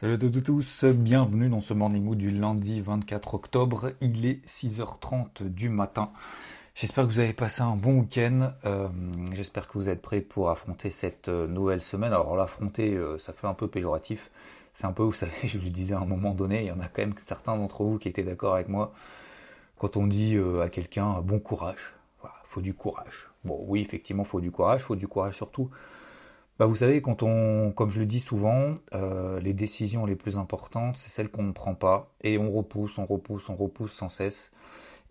Salut à toutes et tous, bienvenue dans ce Morning Mood du lundi 24 octobre. Il est 6h30 du matin. J'espère que vous avez passé un bon week-end. Euh, J'espère que vous êtes prêts pour affronter cette euh, nouvelle semaine. Alors l'affronter, euh, ça fait un peu péjoratif. C'est un peu, vous savez, je le disais à un moment donné, il y en a quand même certains d'entre vous qui étaient d'accord avec moi quand on dit à quelqu'un bon courage. Voilà, faut du courage. Bon, oui, effectivement, faut du courage. Faut du courage surtout. Bah, vous savez, quand on, comme je le dis souvent, euh, les décisions les plus importantes, c'est celles qu'on ne prend pas et on repousse, on repousse, on repousse sans cesse.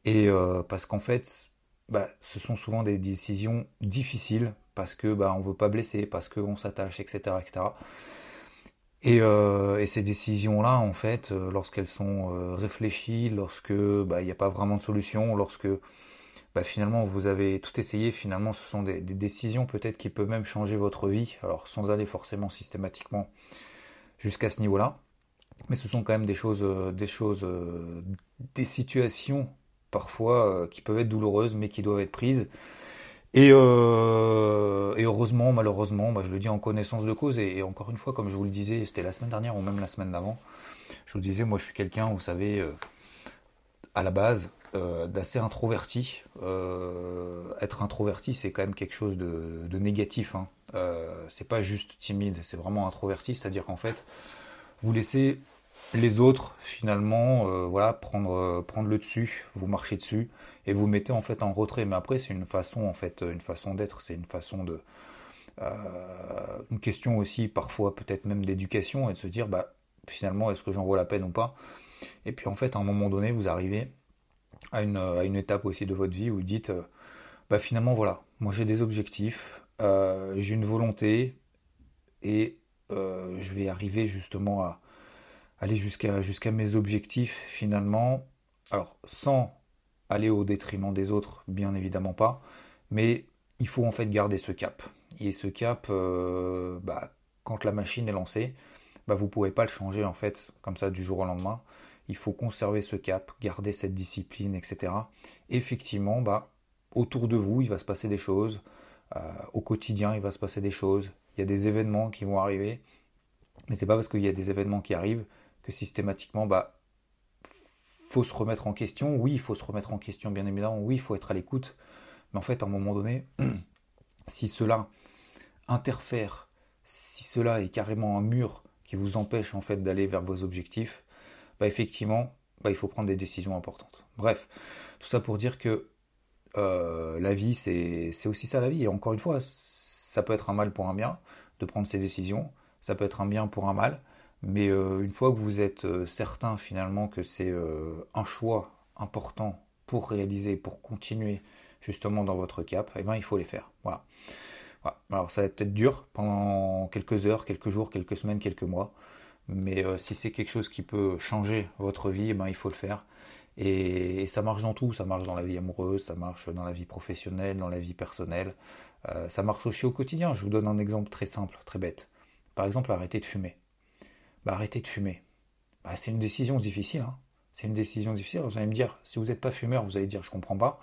Et euh, parce qu'en fait, bah, ce sont souvent des décisions difficiles parce que bah, on veut pas blesser, parce qu'on s'attache, etc., etc. Et, euh, et ces décisions-là, en fait, lorsqu'elles sont réfléchies, lorsque bah, il n'y a pas vraiment de solution, lorsque bah, finalement vous avez tout essayé, finalement ce sont des, décisions peut-être qui peuvent même changer votre vie, alors sans aller forcément systématiquement jusqu'à ce niveau-là, mais ce sont quand même des choses, euh, des choses, euh, des situations parfois euh, qui peuvent être douloureuses, mais qui doivent être prises. Et, heureusement, malheureusement, bah, je le dis en connaissance de cause, et, encore une fois, comme je vous le disais, c'était la semaine dernière ou même la semaine d'avant, je vous disais, moi je suis quelqu'un, vous savez, à la base, euh, d'assez introverti. Euh, être introverti, c'est quand même quelque chose de, négatif. Hein. Euh, c'est pas juste timide, c'est vraiment introverti, c'est-à-dire qu'en fait, vous laissez les autres finalement, voilà, prendre prendre le dessus, vous marchez dessus et vous mettez en fait en retrait. Mais après, c'est une façon en fait, une façon d'être, c'est une façon de une question aussi parfois peut-être même d'éducation et de se dire bah finalement est-ce que j'en vaut la peine ou pas? Et puis en fait, à un moment donné, vous arrivez à une, à une étape aussi de votre vie où vous dites, euh, bah finalement voilà, moi j'ai des objectifs, euh, j'ai une volonté et euh, je vais arriver justement à aller jusqu'à mes objectifs finalement. Alors sans aller au détriment des autres, bien évidemment pas, mais il faut en fait garder ce cap. Et ce cap, euh, bah, quand la machine est lancée, bah, vous pouvez pas le changer en fait comme ça du jour au lendemain il faut conserver ce cap, garder cette discipline, etc. Effectivement, bah, autour de vous, il va se passer des choses. Euh, au quotidien, il va se passer des choses. Il y a des événements qui vont arriver. Mais c'est pas parce qu'il y a des événements qui arrivent que systématiquement, bah, faut se remettre en question. Oui, il faut se remettre en question, bien évidemment. Oui, il faut être à l'écoute. Mais en fait, à un moment donné, si cela interfère, si cela est carrément un mur qui vous empêche en fait d'aller vers vos objectifs, bah effectivement, bah il faut prendre des décisions importantes. Bref, tout ça pour dire que euh, la vie, c'est aussi ça la vie. Et encore une fois, ça peut être un mal pour un bien de prendre ces décisions, ça peut être un bien pour un mal, mais euh, une fois que vous êtes euh, certain finalement que c'est un choix important pour réaliser, pour continuer justement dans votre cap, eh ben, il faut les faire. Voilà. Alors ça va être peut-être dur pendant quelques heures, quelques jours, quelques semaines, quelques mois. Mais euh, si c'est quelque chose qui peut changer votre vie, eh ben, il faut le faire. Et, ça marche dans tout, ça marche dans la vie amoureuse, ça marche dans la vie professionnelle, dans la vie personnelle, euh, ça marche aussi au quotidien. Je vous donne un exemple très simple, très bête. Par exemple, arrêter de fumer. Bah, arrêter de fumer. Bah, c'est une décision difficile. Hein. C'est une décision difficile. Vous allez me dire, si vous n'êtes pas fumeur, vous allez dire, je comprends pas.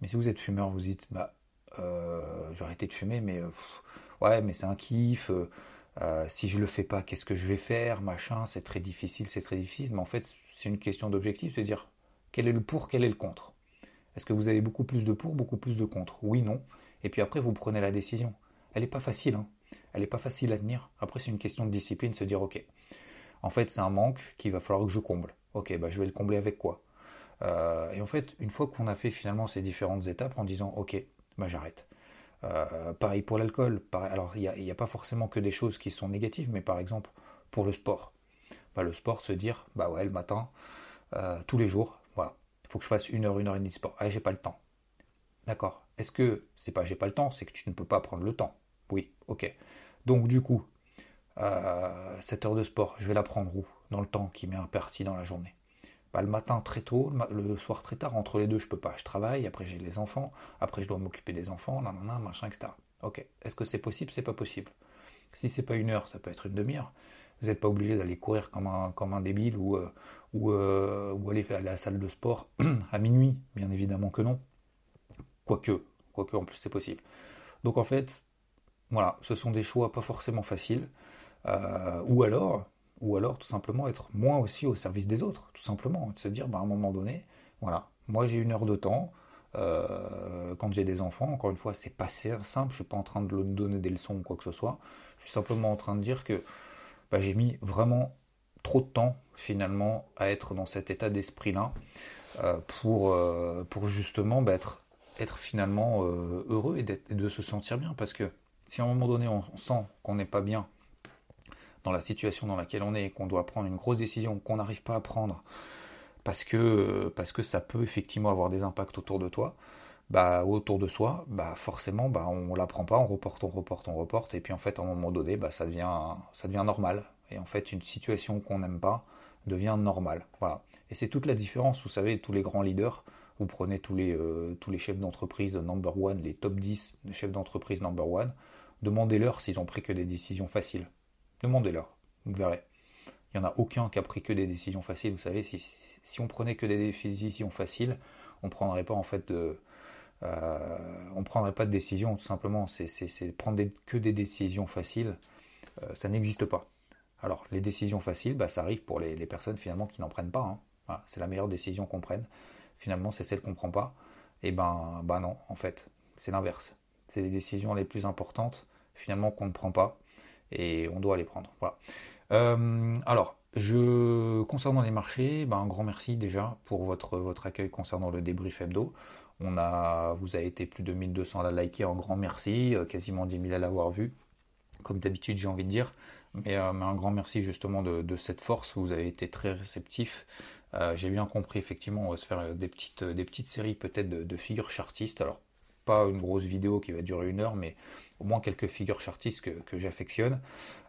Mais si vous êtes fumeur, vous dites, bah, euh, j'ai de fumer, mais pff, ouais, mais c'est un kiff. Euh, euh, si je le fais pas, qu'est-ce que je vais faire, machin, c'est très difficile, c'est très difficile. Mais en fait, c'est une question d'objectif, c'est dire quel est le pour, quel est le contre? Est-ce que vous avez beaucoup plus de pour, beaucoup plus de contre? Oui, non. Et puis après, vous prenez la décision. Elle n'est pas facile, hein. Elle n'est pas facile à tenir. Après, c'est une question de discipline, se dire ok. En fait, c'est un manque qu'il va falloir que je comble. Ok, bah je vais le combler avec quoi? Euh, Et en fait, une fois qu'on a fait finalement ces différentes étapes en disant ok, bah j'arrête. Euh, pareil pour l'alcool. Alors, il n'y a, pas forcément que des choses qui sont négatives, mais par exemple, pour le sport. Bah, le sport, se dire, bah ouais, le matin, euh, tous les jours, voilà, il faut que je fasse une heure, une heure et demie de sport. Ah, j'ai pas le temps. D'accord. Est-ce que c'est pas j'ai pas le temps, c'est que tu ne peux pas prendre le temps? Oui, ok. Donc du coup, euh, cette heure de sport, je vais la prendre où? Dans le temps qui m'est imparti dans la journée. Le matin très tôt, le soir très tard, entre les deux, je peux pas. Je travaille, après j'ai les enfants, après je dois m'occuper des enfants, nanana, machin, etc. Ok, est-ce que c'est possible? C'est pas possible. Si c'est pas une heure, ça peut être une demi-heure. Vous n'êtes pas obligé d'aller courir comme un, comme un débile ou, euh, ou, euh, ou aller à la salle de sport à minuit, bien évidemment que non. Quoique, quoique en plus c'est possible. Donc en fait, voilà, ce sont des choix pas forcément faciles. Euh, ou alors, ou alors tout simplement être moins aussi au service des autres, tout simplement, de se dire bah, à un moment donné, voilà, moi j'ai une heure de temps. quand j'ai des enfants, encore une fois, c'est pas simple. Je suis pas en train de donner des leçons ou quoi que ce soit. Je suis simplement en train de dire que bah, j'ai mis vraiment trop de temps finalement à être dans cet état d'esprit-là euh, pour, euh, pour justement bah, être, être finalement euh, heureux et, de se sentir bien. Parce que si à un moment donné on sent qu'on n'est pas bien dans la situation dans laquelle on est, qu'on doit prendre une grosse décision qu'on n'arrive pas à prendre, parce que, parce que ça peut effectivement avoir des impacts autour de toi, bah, autour de soi, bah, forcément, bah, on la prend pas, on reporte, on reporte, on reporte, et puis en fait, à un moment donné, bah, ça, devient, ça devient normal. Et en fait, une situation qu'on n'aime pas devient normale. Voilà. Et c'est toute la différence, vous savez, tous les grands leaders, vous prenez tous les, euh, tous les chefs d'entreprise number one, les top 10 de chefs d'entreprise number one, demandez-leur s'ils ont pris que des décisions faciles. Demandez-leur, vous verrez. Il n'y en a aucun qui a pris que des décisions faciles. Vous savez, si, si on prenait que des décisions faciles, on ne prendrait pas en fait de, euh, on prendrait pas de décision, tout simplement. C'est prendre que des décisions faciles. Euh, ça n'existe pas. Alors, les décisions faciles, bah, ça arrive pour les, personnes finalement qui n'en prennent pas. Hein. c'est la meilleure décision qu'on prenne. Finalement, c'est celle qu'on ne prend pas. Et ben, ben non, en fait, c'est l'inverse. C'est les décisions les plus importantes, finalement, qu'on ne prend pas. Et on doit les prendre. Voilà. Euh, alors, je, concernant les marchés, ben, un grand merci déjà pour votre, votre accueil concernant le débrief hebdo. On a, vous avez été plus de 1200 à la liker, un grand merci, euh, quasiment 10 000 à l'avoir vu, comme d'habitude j'ai envie de dire. Mais, euh, un grand merci justement de, cette force, vous avez été très réceptif. J'ai bien compris, effectivement, on va se faire des petites, des petites séries peut-être de, figures chartistes. Alors, pas une grosse vidéo qui va durer une heure, mais au moins quelques figures chartistes que, j'affectionne.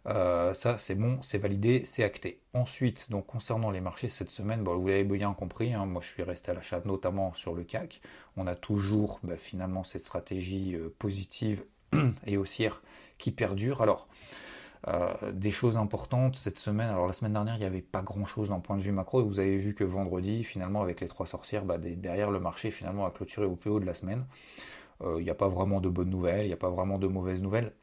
Euh, ça, c'est bon, c'est validé, c'est acté. Ensuite, donc concernant les marchés cette semaine, vous l'avez bien compris, hein, moi je suis resté à l'achat notamment sur le CAC. On a toujours bah, finalement cette stratégie euh, positive et haussière qui perdure. Alors, euh, des choses importantes cette semaine. Alors la semaine dernière, il n'y avait pas grand-chose d'un point de vue macro. Vous avez vu que vendredi, finalement, avec les trois sorcières, bah, derrière le marché, finalement, a clôturé au plus haut de la semaine. Il n'y a pas vraiment de bonnes nouvelles, il n'y a pas vraiment de mauvaises nouvelles.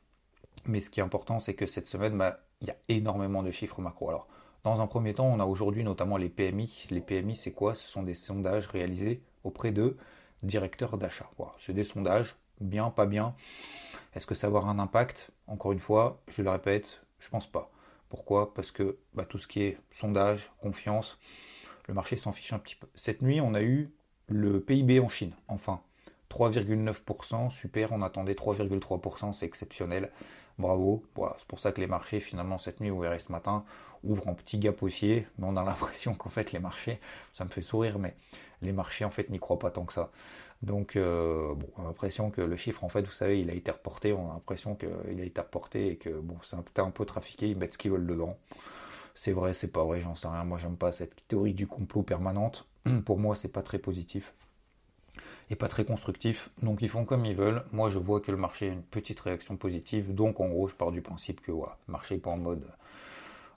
Mais ce qui est important, c'est que cette semaine, bah, il y a énormément de chiffres macro. Alors, dans un premier temps, on a aujourd'hui notamment les PMI. Les PMI, c'est quoi? Ce sont des sondages réalisés auprès de directeurs d'achat. C'est des sondages, bien, pas bien. Est-ce que ça va avoir un impact? Encore une fois, je le répète, je pense pas. Pourquoi? Parce que bah, tout ce qui est sondage, confiance, le marché s'en fiche un petit peu. Cette nuit, on a eu le PIB en Chine, enfin. 3,9%, super, on attendait 3,3%, c'est exceptionnel. Bravo. C'est pour ça que les marchés, finalement, cette nuit, verrez ce matin, ouvrent un petit gap haussier. Mais on a l'impression qu'en fait, les marchés, ça me fait sourire, mais les marchés, en fait, n'y croient pas tant que ça. Donc, euh, on a l'impression que le chiffre, en fait, vous savez, il a été reporté. On a l'impression qu'il a été reporté et que, bon, c'est un, un peu trafiqué. Ils mettent ce qu'ils veulent dedans. C'est vrai, c'est pas vrai, j'en sais rien. Moi, j'aime pas cette théorie du complot permanente. Pour moi, c'est pas très positif et pas très constructif. Donc ils font comme ils veulent. Moi je vois que le marché a une petite réaction positive. Donc en gros je pars du principe que le marché n'est pas en mode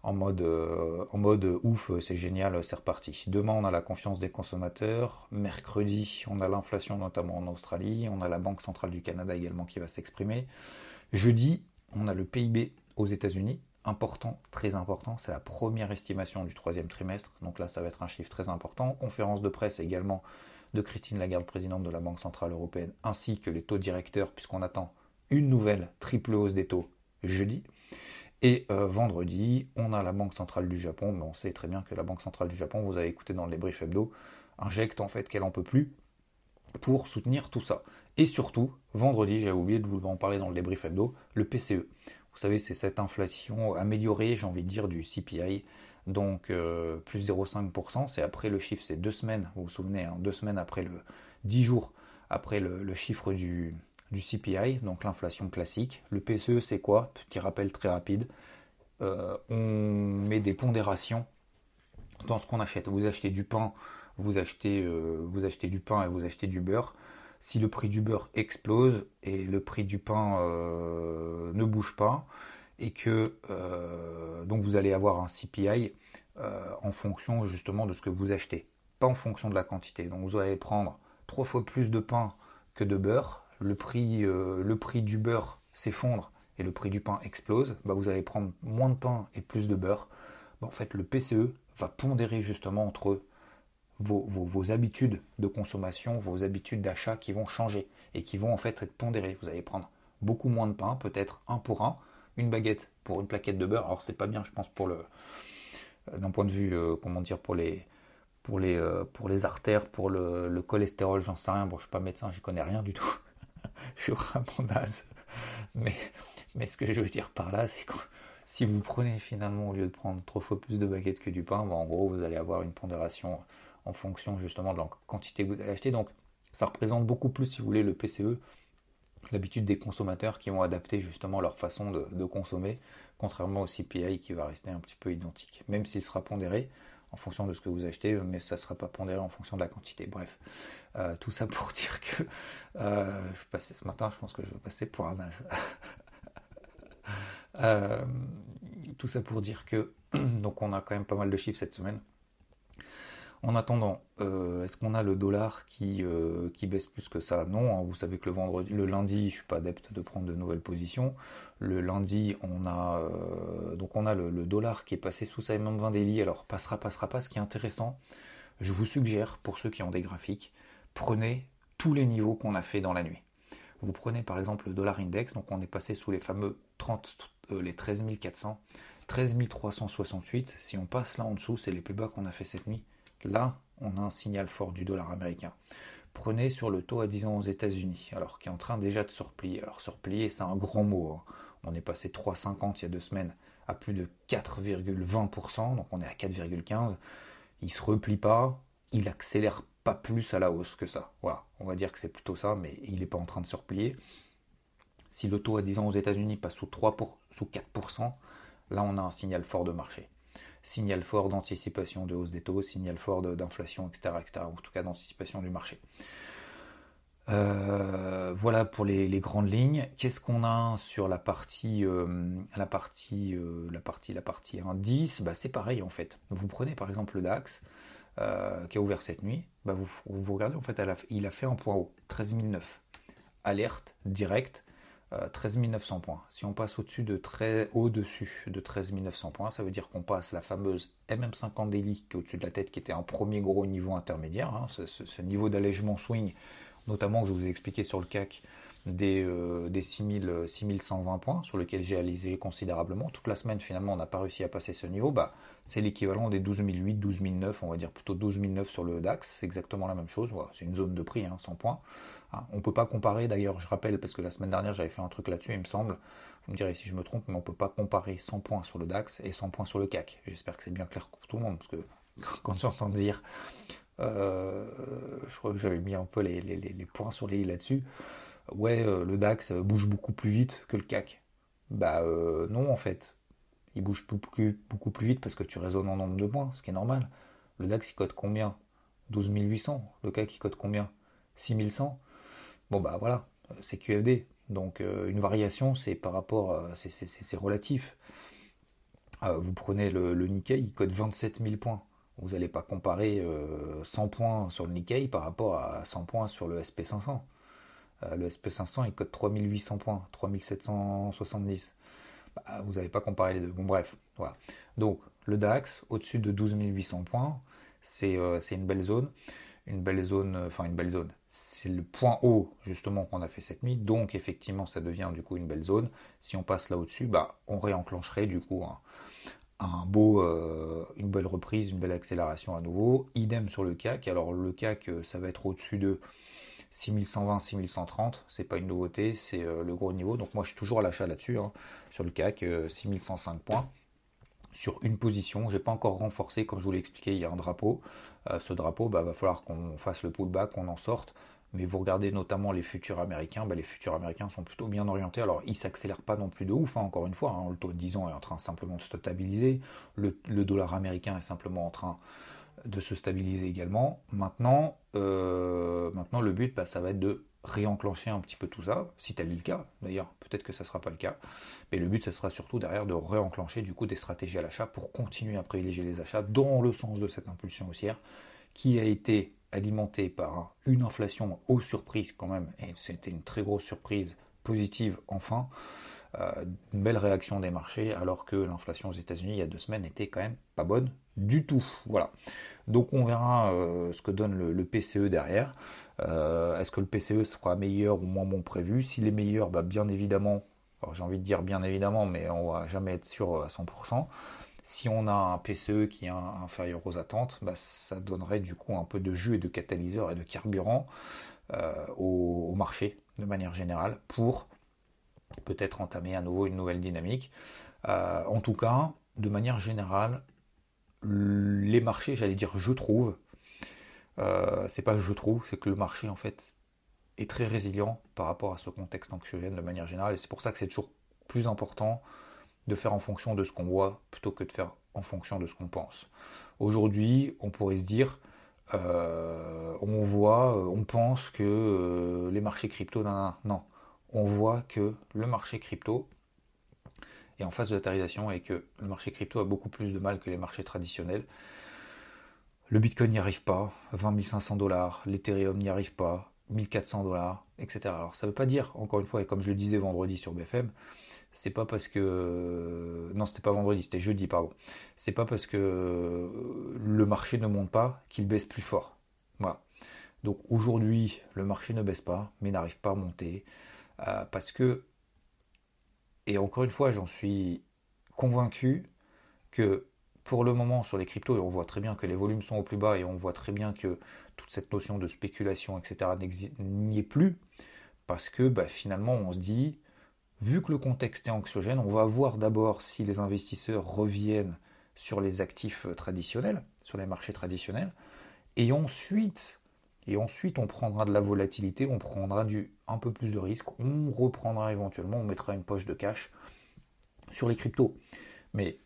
en mode, euh, en mode ouf, c'est génial, c'est reparti. Demain, on a la confiance des consommateurs. Mercredi, on a l'inflation, notamment en Australie. On a la Banque centrale du Canada également qui va s'exprimer. Jeudi, on a le PIB aux États-Unis. Important, très important. C'est la première estimation du troisième trimestre. Donc là, ça va être un chiffre très important. Conférence de presse également de Christine Lagarde, présidente de la Banque Centrale Européenne, ainsi que les taux directeurs, puisqu'on attend une nouvelle triple hausse des taux jeudi. Et euh, vendredi, on a la Banque Centrale du Japon, mais on sait très bien que la Banque Centrale du Japon, vous avez écouté dans le débrief hebdo, injecte en fait qu'elle en peut plus pour soutenir tout ça. Et surtout, vendredi, j'ai oublié de vous en parler dans le débrief hebdo, le PCE. Vous savez, c'est cette inflation améliorée, j'ai envie de dire, du CPI, donc euh, plus 0,5%, c'est après le chiffre, c'est deux semaines, vous vous souvenez, hein, deux semaines après le, dix jours après le, chiffre du, du CPI, donc l'inflation classique. Le PCE, c'est quoi? Petit rappel très rapide. Euh, on met des pondérations dans ce qu'on achète. Vous achetez du pain, vous achetez, euh, vous achetez du pain et vous achetez du beurre. Si le prix du beurre explose et le prix du pain ne bouge pas, et que donc vous allez avoir un CPI en fonction justement de ce que vous achetez, pas en fonction de la quantité. Donc vous allez prendre trois fois plus de pain que de beurre, le prix, euh, du beurre s'effondre et le prix du pain explose, bah vous allez prendre moins de pain et plus de beurre. Bah en fait, le PCE va pondérer justement entre vos, vos, habitudes de consommation, vos habitudes d'achat qui vont changer et qui vont en fait être pondérées. Vous allez prendre beaucoup moins de pain, peut-être un pour un, une baguette pour une plaquette de beurre. Alors c'est pas bien, je pense, pour le euh, d'un point de vue, euh, comment dire, pour les pour les, pour les artères, pour le, le cholestérol, j'en sais rien. Bon, je suis pas médecin, j'y connais rien du tout je suis vraiment naze. Mais, mais ce que je veux dire par là, c'est que si vous prenez finalement, au lieu de prendre trois fois plus de baguettes que du pain, en gros, vous allez avoir une pondération en fonction justement de la quantité que vous allez acheter. Donc, ça représente beaucoup plus, si vous voulez, le PCE, l'habitude des consommateurs qui vont adapter justement leur façon de, consommer, contrairement au CPI qui va rester un petit peu identique, même s'il sera pondéré en fonction de ce que vous achetez, mais ça ne sera pas pondéré en fonction de la quantité. Bref, euh, tout ça pour dire que euh, je vais passer ce matin, je pense que je vais passer pour un. Euh, tout ça pour dire que donc on a quand même pas mal de chiffres cette semaine. En attendant, euh, est-ce qu'on a le dollar qui, euh, baisse plus que ça? Non, hein. vous savez que le vendredi, le lundi, je suis pas adepte de prendre de nouvelles positions. Le lundi, on a euh, donc on a le, dollar qui est passé sous sa MM20 daily. Alors passera, passera pas. Ce qui est intéressant, je vous suggère pour ceux qui ont des graphiques, prenez tous les niveaux qu'on a fait dans la nuit. Vous prenez par exemple le dollar index, donc on est passé sous les fameux 30, les 13 400, 13 368. Si on passe là en dessous, c'est les plus bas qu'on a fait cette nuit. Là, on a un signal fort du dollar américain. Prenez sur le taux à 10 ans aux États-Unis, alors qui est en train déjà de se replier. Alors se replier, c'est un grand mot. Hein. On est passé 3,50 il y a deux semaines à plus de 4,20%, donc on est à 4,15. Il se replie pas, il accélère pas plus à la hausse que ça. Voilà, on va dire que c'est plutôt ça, mais il n'est pas en train de se replier. Si le taux à 10 ans aux États-Unis passe sous 3 sous 4%, là on a un signal fort de marché signal fort d'anticipation de hausse des taux, signal fort d'inflation, etc., en tout cas d'anticipation du marché. Euh, voilà pour les, grandes lignes. Qu'est-ce qu'on a sur la partie, euh, la partie, euh, la partie, la partie indice? Bah, C'est pareil en fait. Vous prenez par exemple le DAX qui a ouvert cette nuit. Bah, vous, vous regardez en fait, il a fait un point haut, 13 009. Alerte directe 13 euh, 900 points. Si on passe au-dessus de très au-dessus de 13 900 points, ça veut dire qu'on passe la fameuse MM50 Daily qui est au-dessus de la tête, qui était un premier gros niveau intermédiaire, hein, ce, niveau d'allègement swing, notamment que je vous ai expliqué sur le CAC, des, euh, des 6120 points sur lequel j'ai alisé considérablement. Toute la semaine, finalement, on n'a pas réussi à passer ce niveau. Bah, c'est l'équivalent des 12008, 12009, on va dire plutôt 12009 sur le DAX. C'est exactement la même chose. C'est une zone de prix, hein, 100 points. Ah, on ne peut pas comparer, d'ailleurs, je rappelle, parce que la semaine dernière j'avais fait un truc là-dessus, il me semble, vous me direz si je me trompe, mais on ne peut pas comparer 100 points sur le DAX et 100 points sur le CAC. J'espère que c'est bien clair pour tout le monde, parce que quand j'entends dire, euh, je crois que j'avais mis un peu les, points sur les i là-dessus, ouais, euh, le DAX bouge beaucoup plus vite que le CAC. Bah euh, non, en fait. Il bouge beaucoup plus vite parce que tu raisonnes en nombre de points, ce qui est normal. Le DAX il code combien? 12 800. Le CAC il code combien? 6100 Bon bah voilà, c'est QFD. Donc euh, une variation, c'est par rapport, c'est relatif. Euh, vous prenez le, Nikkei, il code 27 000 points. Vous n'allez pas comparer 100 euh, points sur le Nikkei par rapport à 100 points sur le SP500. le SP500, il code 3800 points, 3770. Bah, vous n'allez pas comparer les deux. Bon bref, voilà. Donc le DAX, au-dessus de 12 800 points, c'est une belle zone. Une belle zone, enfin une belle zone c'est le point haut justement qu'on a fait cette nuit, donc effectivement ça devient du coup une belle zone. Si on passe là au-dessus, bah, on réenclencherait du coup un, beau, euh, une belle reprise, une belle accélération à nouveau. Idem sur le CAC. Alors le CAC, euh, ça va être au-dessus de 6120, 6130. C'est pas une nouveauté, c'est euh, le gros niveau. Donc moi je suis toujours à l'achat là-dessus hein, sur le CAC, 6105 points sur une position. J'ai pas encore renforcé, comme je vous l'ai expliqué, il y a un drapeau. Ce drapeau, bah, va falloir qu'on fasse le pullback, qu'on en sorte. mais vous regardez notamment les futurs américains, bah, les futurs américains sont plutôt bien orientés. Alors ils s'accélèrent pas non plus de ouf, hein, encore une fois, hein. le taux de 10 ans est en train simplement de se stabiliser, le, dollar américain est simplement en train de se stabiliser également. Maintenant, euh, maintenant le but, bah, ça va être de réenclencher un petit peu tout ça, si tel est le cas. D'ailleurs, peut-être que ça ne sera pas le cas. Mais le but, ce sera surtout derrière de réenclencher du coup des stratégies à l'achat pour continuer à privilégier les achats dans le sens de cette impulsion haussière qui a été alimentée par une inflation aux surprises quand même, et c'était une très grosse surprise positive enfin, euh, une belle réaction des marchés, alors que l'inflation aux États-Unis il y a deux semaines était quand même pas bonne du tout. Voilà. Donc on verra euh, ce que donne le, PCE derrière. Euh, est-ce que le PCE sera meilleur ou moins bon prévu? S'il est meilleur, bah, bien évidemment, j'ai envie de dire bien évidemment, mais on va jamais être sûr à 100%. Si on a un PCE qui est inférieur aux attentes, bah, ça donnerait du coup un peu de jus et de catalyseur et de carburant euh, au, marché de manière générale pour peut-être entamer à nouveau une nouvelle dynamique. Euh, en tout cas, de manière générale, les marchés, j'allais dire je trouve, euh, c'est pas je trouve, c'est que le marché en fait est très résilient par rapport à ce contexte anxiogène de manière générale et c'est pour ça que c'est toujours plus important de faire en fonction de ce qu'on voit plutôt que de faire en fonction de ce qu'on pense. Aujourd'hui, on pourrait se dire, euh, on voit, euh, on pense que les marchés crypto, non, non, on voit que le marché crypto est en phase de latérisation et que le marché crypto a beaucoup plus de mal que les marchés traditionnels. Le Bitcoin n'y arrive pas, 20 500 dollars, l'Ethereum n'y arrive pas, 1400 dollars, etc. Alors ça ne veut pas dire, encore une fois, et comme je le disais vendredi sur BFM, c'est pas parce que non c'était pas vendredi c'était jeudi pardon. C'est pas parce que le marché ne monte pas qu'il baisse plus fort. Voilà. Donc aujourd'hui le marché ne baisse pas mais n'arrive pas à monter euh, parce que et encore une fois j'en suis convaincu que pour le moment sur les cryptos et on voit très bien que les volumes sont au plus bas et on voit très bien que toute cette notion de spéculation etc n'y est plus parce que bah, finalement on se dit Vu que le contexte est anxiogène, on va voir d'abord si les investisseurs reviennent sur les actifs traditionnels, sur les marchés traditionnels, et ensuite, et ensuite on prendra de la volatilité, on prendra du un peu plus de risque, on reprendra éventuellement, on mettra une poche de cash sur les cryptos. Mais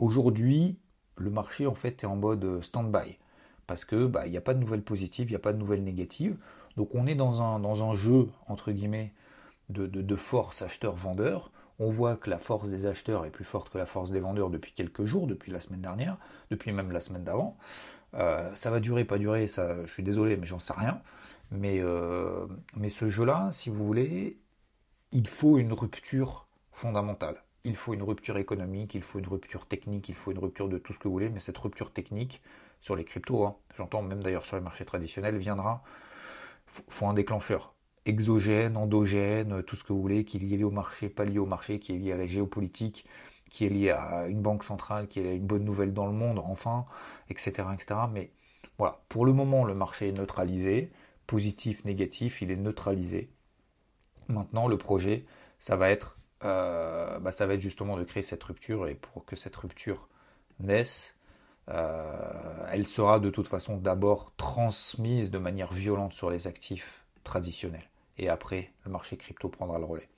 aujourd'hui, le marché en fait est en mode stand-by parce que bah, il n'y a pas de nouvelles positives, il n'y a pas de nouvelles négatives. Donc on est dans un, jeu entre guillemets de, force acheteur-vendeur. On voit que la force des acheteurs est plus forte que la force des vendeurs depuis quelques jours, depuis la semaine dernière, depuis même la semaine d'avant. Euh, ça va durer, pas durer, ça, je suis désolé, mais j'en sais rien. Mais, euh, mais ce jeu-là, si vous voulez, il faut une rupture fondamentale. Il faut une rupture économique, il faut une rupture technique, il faut une rupture de tout ce que vous voulez, mais cette rupture technique sur les cryptos, hein, j'entends même d'ailleurs sur les marchés traditionnels, viendra, faut un déclencheur exogène, endogène, tout ce que vous voulez, qui est lié au marché, pas lié au marché, qui est lié à la géopolitique, qui est lié à une banque centrale, qui est une bonne nouvelle dans le monde, enfin, etc., etc. Mais voilà, pour le moment, le marché est neutralisé, positif, négatif, il est neutralisé. Maintenant, le projet, ça va être, euh, bah, ça va être justement de créer cette rupture, et pour que cette rupture naisse, euh, elle sera de toute façon d'abord transmise de manière violente sur les actifs traditionnels et après le marché crypto prendra le relais.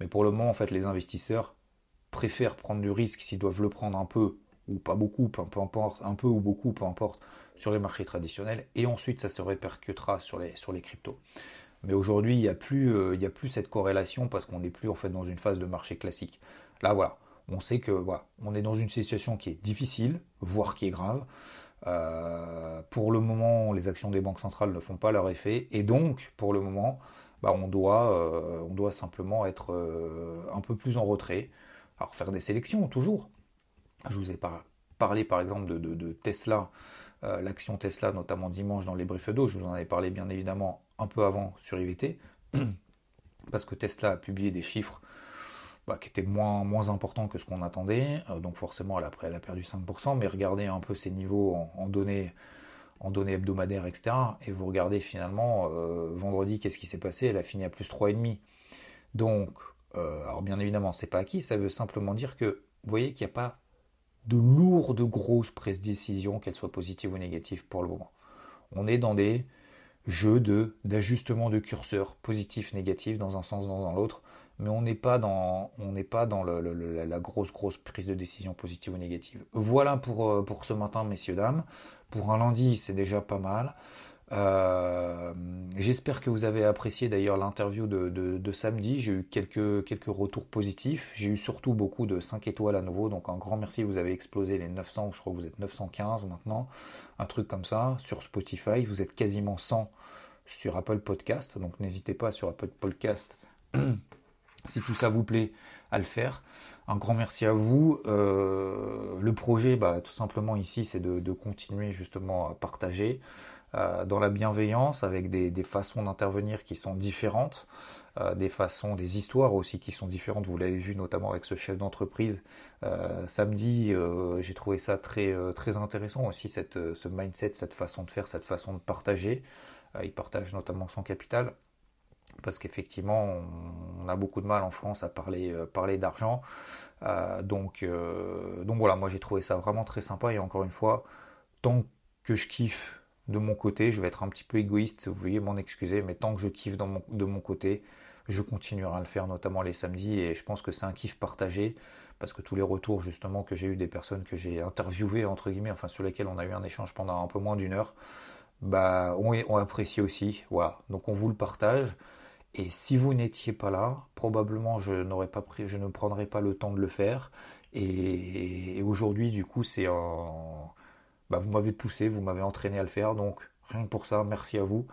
Mais pour le moment, en fait, les investisseurs préfèrent prendre du risque s'ils doivent le prendre un peu ou pas beaucoup, peu, importe, un peu ou beaucoup, peu importe, sur les marchés traditionnels, et ensuite ça se répercutera sur les, sur les cryptos. Mais aujourd'hui, il n'y a, plus, euh, a plus cette corrélation parce qu'on n'est plus en fait dans une phase de marché classique. Là, voilà, on sait que voilà, on est dans une situation qui est difficile, voire qui est grave. Euh, pour le moment, les actions des banques centrales ne font pas leur effet, et donc, pour le moment, bah, on, doit, euh, on doit simplement être un peu plus en retrait. Alors faire des sélections toujours. Je vous ai parlé par exemple de, Tesla, euh, l'action Tesla, notamment dimanche dans les briefs d'eau. Je vous en avais parlé bien évidemment un peu avant sur IVT, parce que Tesla a publié des chiffres bah, qui étaient moins, moins importants que ce qu'on attendait. donc forcément, elle a, elle a perdu 5%, mais regardez un peu ces niveaux en données en données hebdomadaires, etc. Et vous regardez finalement, euh, vendredi, qu'est-ce qui s'est passé? Elle a fini à plus 3,5. Donc, euh, alors bien évidemment, c'est pas acquis, ça veut simplement dire que vous voyez qu'il n'y a pas de lourde, grosse prise de décision, qu'elle soit positive ou négative pour le moment. On est dans des jeu de d'ajustement de curseur positif négatif dans un sens dans l'autre mais on n'est pas dans on n'est pas dans la grosse grosse prise de décision positive ou négative voilà pour euh, pour ce matin messieurs dames pour un lundi c'est déjà pas mal euh, j'espère que vous avez apprécié d'ailleurs l'interview de, samedi. J'ai eu quelques, quelques retours positifs. J'ai eu surtout beaucoup de 5 étoiles à nouveau. Donc un grand merci. Vous avez explosé les 900. Je crois que vous êtes 915 maintenant. Un truc comme ça. Sur Spotify. Vous êtes quasiment 100 sur Apple Podcast. Donc n'hésitez pas sur Apple Podcast. si tout ça vous plaît à le faire. Un grand merci à vous. Euh, le projet, bah, tout simplement ici, c'est de, continuer justement à partager. Euh, dans la bienveillance, avec des, façons d'intervenir qui sont différentes, euh, des façons, des histoires aussi qui sont différentes. Vous l'avez vu notamment avec ce chef d'entreprise samedi. J'ai trouvé ça très intéressant aussi ce mindset, cette façon de faire, cette façon de partager. Il partage notamment son capital parce qu'effectivement on, a beaucoup de mal en France à parler parler d'argent. donc donc voilà, moi j'ai trouvé ça vraiment très sympa et encore une fois, tant que je kiffe de mon côté, je vais être un petit peu égoïste, vous voyez m'en excuser, mais tant que je kiffe de mon côté, je continuerai à le faire, notamment les samedis, et je pense que c'est un kiff partagé, parce que tous les retours justement que j'ai eu des personnes que j'ai interviewées, entre guillemets, enfin sur lesquelles on a eu un échange pendant un peu moins d'une heure, bah on, apprécie aussi, voilà. Donc on vous le partage, et si vous n'étiez pas là, probablement je n'aurais pas je ne prendrais pas le temps de le faire, et, aujourd'hui du coup c'est un bah, vous m'avez poussé, vous m'avez entraîné à le faire, donc rien que pour ça, merci à vous.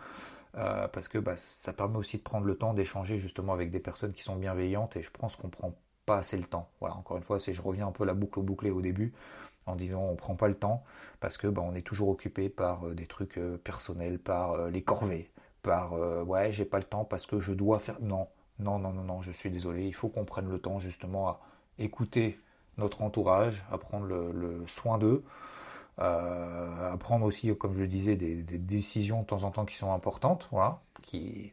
Euh, parce que bah, ça permet aussi de prendre le temps d'échanger justement avec des personnes qui sont bienveillantes et je pense qu'on prend pas assez le temps. Voilà, encore une fois, c'est je reviens un peu la boucle bouclée au début en disant on prend pas le temps parce que bah, on est toujours occupé par euh, des trucs euh, personnels, par les corvées, par ouais j'ai pas le temps parce que je dois faire non non non non non je suis désolé il faut qu'on prenne le temps justement à écouter notre entourage, à prendre le soin d'eux. Euh, à prendre aussi, comme je le disais, des, décisions de temps en temps qui sont importantes, qui,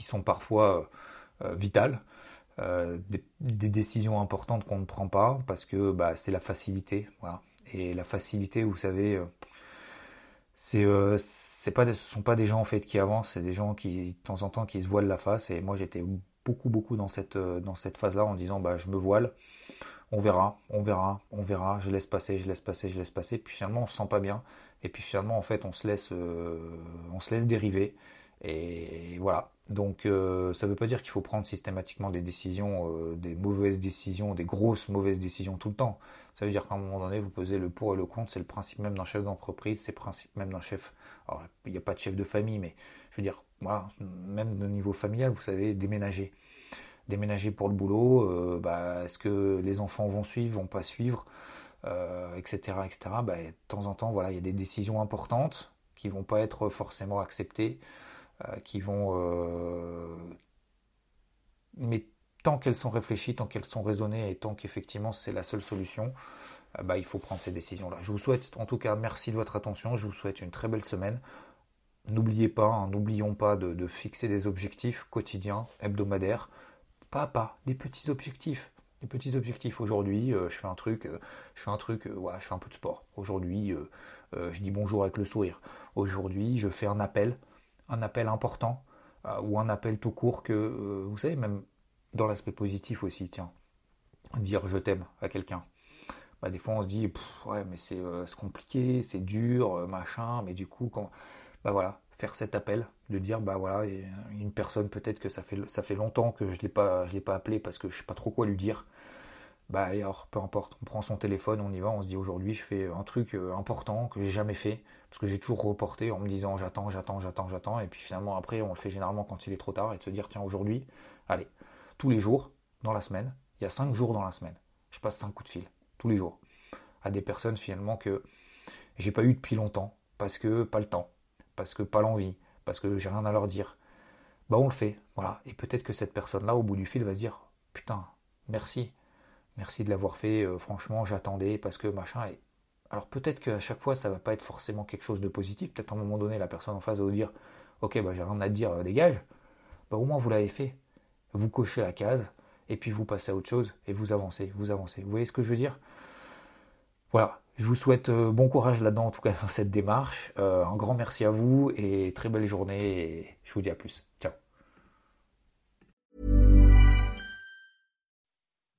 sont parfois euh, vitales. Euh, des, décisions importantes qu'on ne prend pas parce que bah, c'est la facilité, voilà. Et la facilité, vous savez, c'est c'est pas ce sont pas des gens en fait qui avancent, c'est des gens qui de temps en temps qui se voilent la face. Et moi j'étais beaucoup beaucoup dans cette dans cette phase-là en disant bah je me voile. On verra, on verra, on verra, je laisse passer, je laisse passer, je laisse passer, puis finalement on se sent pas bien, et puis finalement en fait on se laisse, euh, on se laisse dériver, et voilà. Donc euh, ça veut pas dire qu'il faut prendre systématiquement des décisions, euh, des mauvaises décisions, des grosses mauvaises décisions tout le temps. Ça veut dire qu'à un moment donné vous posez le pour et le contre, c'est le principe même d'un chef d'entreprise, c'est le principe même d'un chef. Alors il n'y a pas de chef de famille, mais je veux dire, voilà, même au niveau familial, vous savez, déménager déménager pour le boulot, euh, bah, est-ce que les enfants vont suivre, vont pas suivre, etc., etc. Bah, de temps en temps, voilà, il y a des décisions importantes qui vont pas être forcément acceptées, qui vont, mais tant qu'elles sont réfléchies, tant qu'elles sont raisonnées et tant qu'effectivement c'est la seule solution, bah, il faut prendre ces décisions-là. Je vous souhaite en tout cas merci de votre attention, je vous souhaite une très belle semaine. N'oubliez pas, hein, n'oublions pas de, fixer des objectifs quotidiens, hebdomadaires pas pas, des petits objectifs. Des petits objectifs. Aujourd'hui, euh, je fais un truc, euh, je fais un truc, euh, je fais un peu de sport. Aujourd'hui, je dis bonjour avec le sourire. Aujourd'hui, je fais un appel, un appel important, ou un appel tout court que, vous savez, même dans l'aspect positif aussi, tiens, dire je t'aime à quelqu'un. Bah, des fois on se dit ouais mais c'est compliqué, c'est dur, machin, mais du coup quand bah voilà, faire cet appel, de dire bah voilà, une personne peut-être que ça fait ça fait longtemps que je l'ai pas je l'ai pas appelé parce que je sais pas trop quoi lui dire. Bah alors peu importe, on prend son téléphone, on y va, on se dit aujourd'hui je fais un truc euh, important que j'ai jamais fait parce que j'ai toujours reporté en me disant j'attends, j'attends, j'attends, j'attends et puis finalement après on le fait généralement quand il est trop tard et de se dire tiens aujourd'hui, allez, tous les jours dans la semaine, il y a cinq jours dans la semaine, je passe cinq coups de fil tous les jours à des personnes finalement que j'ai pas eu depuis longtemps parce que pas le temps parce que pas l'envie, parce que j'ai rien à leur dire, bah on le fait, voilà. Et peut-être que cette personne-là, au bout du fil, va se dire, putain, merci, merci de l'avoir fait, euh, franchement, j'attendais, parce que machin. Alors peut-être qu'à chaque fois, ça va pas être forcément quelque chose de positif. Peut-être à un moment donné, la personne en face va vous dire, ok, bah j'ai rien à te dire, euh, dégage. Bah au moins vous l'avez fait. Vous cochez la case, et puis vous passez à autre chose, et vous avancez, vous avancez. Vous voyez ce que je veux dire? Voilà, Je vous souhaite bon courage là-dedans, en tout cas dans cette démarche. un grand merci à vous et très belle journée. Et je vous dis à plus. Ciao.